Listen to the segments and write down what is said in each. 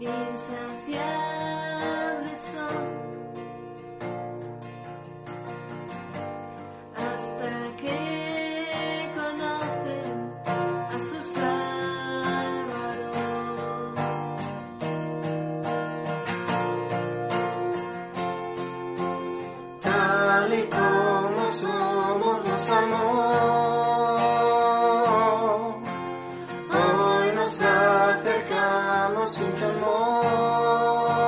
Insaciables sin temor.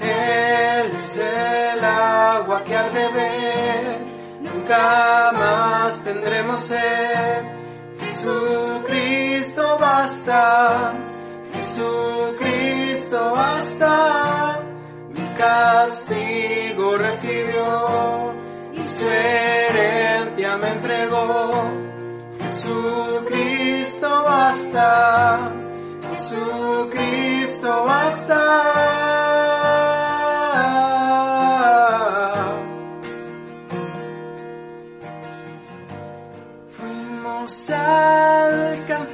Él es el agua que al beber nunca más tendremos sed. Jesucristo basta, Jesucristo basta mi castigo recibió y su herencia me entregó. Basta, Jesucristo basta. Fuimos alcanzados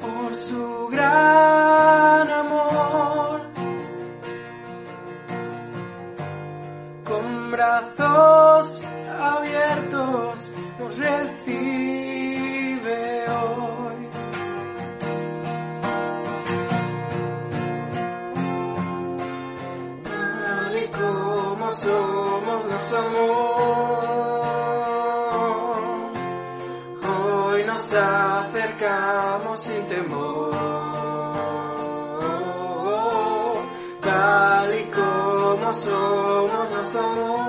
por su gran amor. Con brazos abiertos nos recibe hoy. Tal y como somos nos amó. Hoy nos acercamos sin temor. Tal y como somos nos amó.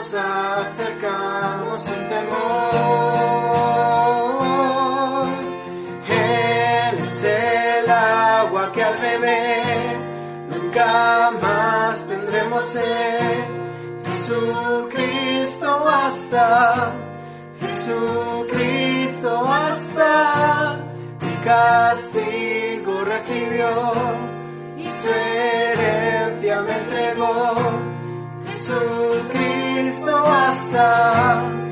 Nos acercamos sin temor. Él es el agua que al beber nunca más tendremos sed. Jesucristo basta, Jesucristo basta, mi castigo recibió y su herencia me entregó. Jesucristo basta,